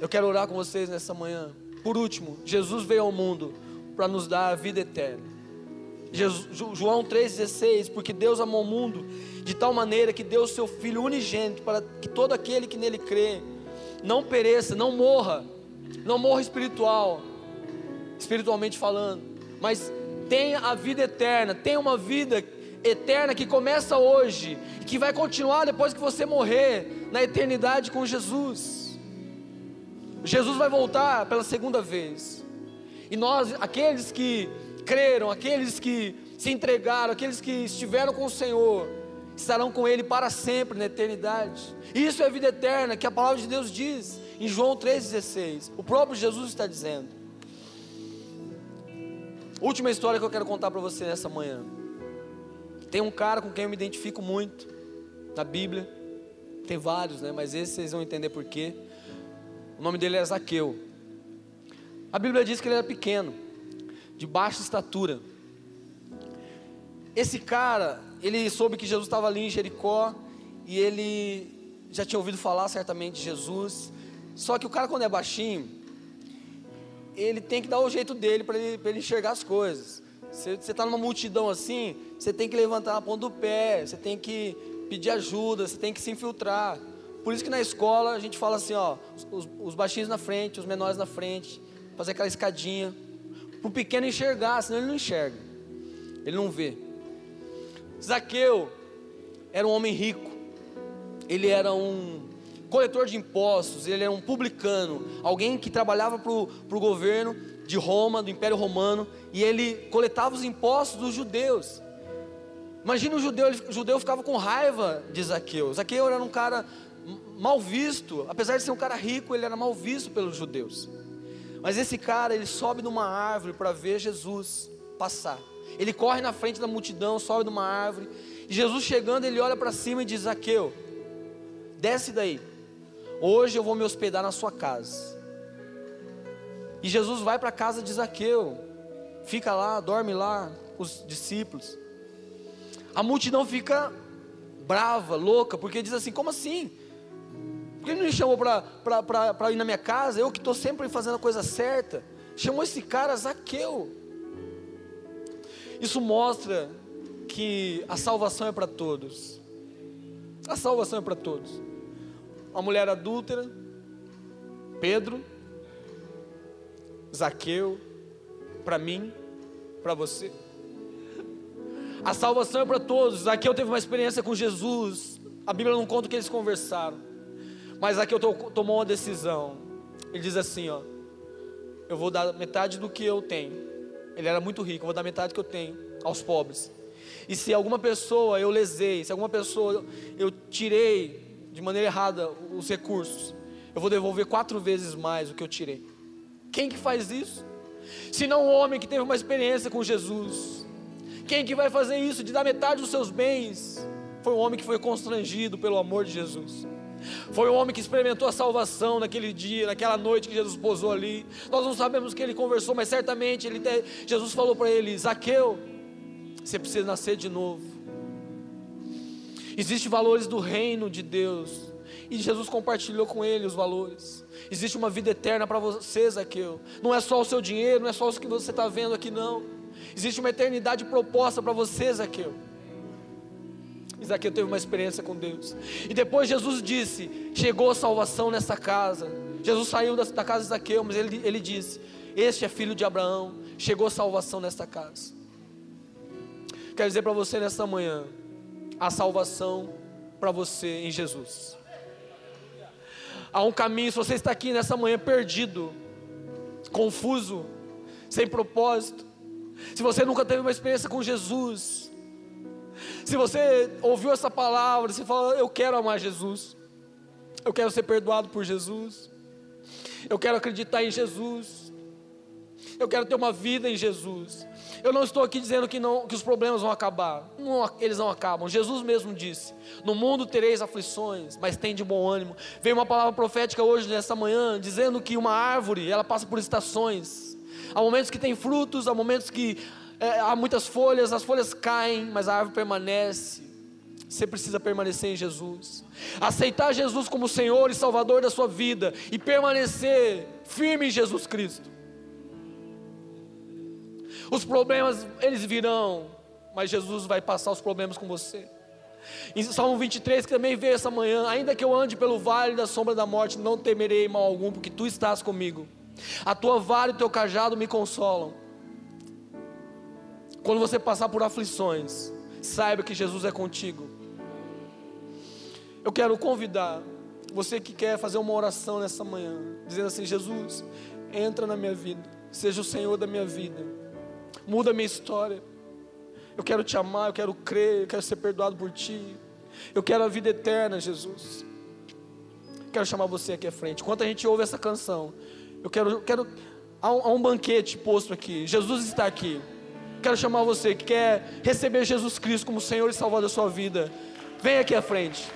eu quero orar com vocês nessa manhã. Por último, Jesus veio ao mundo para nos dar a vida eterna. Jesus, João 3,16: Porque Deus amou o mundo de tal maneira que deu o seu Filho unigênito para que todo aquele que nele crê não pereça, não morra, não morra espiritual, espiritualmente falando, mas tenha a vida eterna, tenha uma vida eterna que começa hoje e que vai continuar depois que você morrer na eternidade com Jesus. Jesus vai voltar pela segunda vez. E nós, aqueles que creram, aqueles que se entregaram, aqueles que estiveram com o Senhor, estarão com Ele para sempre na eternidade. Isso é vida eterna que a palavra de Deus diz em João 3,16. O próprio Jesus está dizendo. Última história que eu quero contar para você nessa manhã. Tem um cara com quem eu me identifico muito na Bíblia. Tem vários, né? Mas esse vocês vão entender por quê. O nome dele é Zaqueu. A Bíblia diz que ele era pequeno, de baixa estatura. Esse cara, ele soube que Jesus estava ali em Jericó e ele já tinha ouvido falar certamente de Jesus. Só que o cara, quando é baixinho, ele tem que dar o jeito dele para ele, ele, enxergar as coisas. Você está numa multidão assim, você tem que levantar a ponta do pé, você tem que pedir ajuda, você tem que se infiltrar. Por isso que na escola a gente fala assim, ó, os, os baixinhos na frente, os menores na frente, fazer aquela escadinha, para o pequeno enxergar, senão ele não enxerga, ele não vê. Zaqueu era um homem rico, ele era um coletor de impostos, ele era um publicano, alguém que trabalhava para o governo de Roma, do Império Romano, e ele coletava os impostos dos judeus. Imagina o judeu, ele, o judeu ficava com raiva de Zaqueu. Zaqueu era um cara mal visto, apesar de ser um cara rico, ele era mal visto pelos judeus. Mas esse cara, ele sobe numa árvore para ver Jesus passar. Ele corre na frente da multidão, sobe numa árvore. E Jesus chegando, ele olha para cima e diz: Zaqueu, desce daí. Hoje eu vou me hospedar na sua casa. E Jesus vai para a casa de Zaqueu, fica lá, dorme lá os discípulos. A multidão fica brava, louca, porque diz assim: como assim? Por que ele não me chamou para ir na minha casa? Eu que estou sempre fazendo a coisa certa. Chamou esse cara Zaqueu. Isso mostra que a salvação é para todos. A salvação é para todos. Uma mulher adúltera, Pedro, Zaqueu, para mim, para você. A salvação é para todos. Zaqueu teve uma experiência com Jesus. A Bíblia não conta o que eles conversaram. Mas Zaqueu tomou uma decisão. Ele diz assim: ó, eu vou dar metade do que eu tenho ele era muito rico, eu vou dar metade que eu tenho aos pobres. E se alguma pessoa eu lesei, se alguma pessoa eu tirei de maneira errada os recursos, eu vou devolver quatro vezes mais o que eu tirei. Quem que faz isso? Se não um homem que teve uma experiência com Jesus. Quem que vai fazer isso de dar metade dos seus bens Foi um homem que foi constrangido pelo amor de Jesus. Foi o homem que experimentou a salvação naquele dia, naquela noite que Jesus posou ali. Nós não sabemos que ele conversou, mas certamente ele Jesus falou para ele: Zaqueu, você precisa nascer de novo. Existem valores do reino de Deus. E Jesus compartilhou com ele os valores. Existe uma vida eterna para você, Zaqueu. Não é só o seu dinheiro, não é só o que você está vendo aqui, não. Existe uma eternidade proposta para você, Zaqueu. Zaqueu teve uma experiência com Deus. E depois Jesus disse: Chegou a salvação nessa casa. Jesus saiu da, da casa de Zaqueu, mas ele, ele disse: Este é filho de Abraão. Chegou a salvação nesta casa. Quero dizer para você nesta manhã: a salvação para você em Jesus. Há um caminho, se você está aqui nessa manhã perdido, confuso, sem propósito, se você nunca teve uma experiência com Jesus, se você ouviu essa palavra, você fala: Eu quero amar Jesus, eu quero ser perdoado por Jesus, eu quero acreditar em Jesus, eu quero ter uma vida em Jesus. Eu não estou aqui dizendo que, não, que os problemas vão acabar, não, eles não acabam. Jesus mesmo disse: No mundo tereis aflições, mas tem de bom ânimo. Veio uma palavra profética hoje, nessa manhã, dizendo que uma árvore, ela passa por estações. Há momentos que tem frutos, há momentos que é, há muitas folhas, as folhas caem, mas a árvore permanece. Você precisa permanecer em Jesus, aceitar Jesus como Senhor e Salvador da sua vida e permanecer firme em Jesus Cristo. Os problemas, eles virão, mas Jesus vai passar os problemas com você. Em Salmo 23, que também veio essa manhã: Ainda que eu ande pelo vale da sombra da morte, não temerei mal algum, porque tu estás comigo. A tua vara e o teu cajado me consolam. Quando você passar por aflições, saiba que Jesus é contigo. Eu quero convidar você que quer fazer uma oração nessa manhã, dizendo assim: Jesus, entra na minha vida, seja o Senhor da minha vida, muda a minha história. Eu quero te amar, eu quero crer, eu quero ser perdoado por ti. Eu quero a vida eterna, Jesus. Quero chamar você aqui à frente. Enquanto a gente ouve essa canção, eu quero, eu quero há um, há um banquete posto aqui. Jesus está aqui. Quero chamar você que quer receber Jesus Cristo como Senhor e Salvador da sua vida. Vem aqui à frente.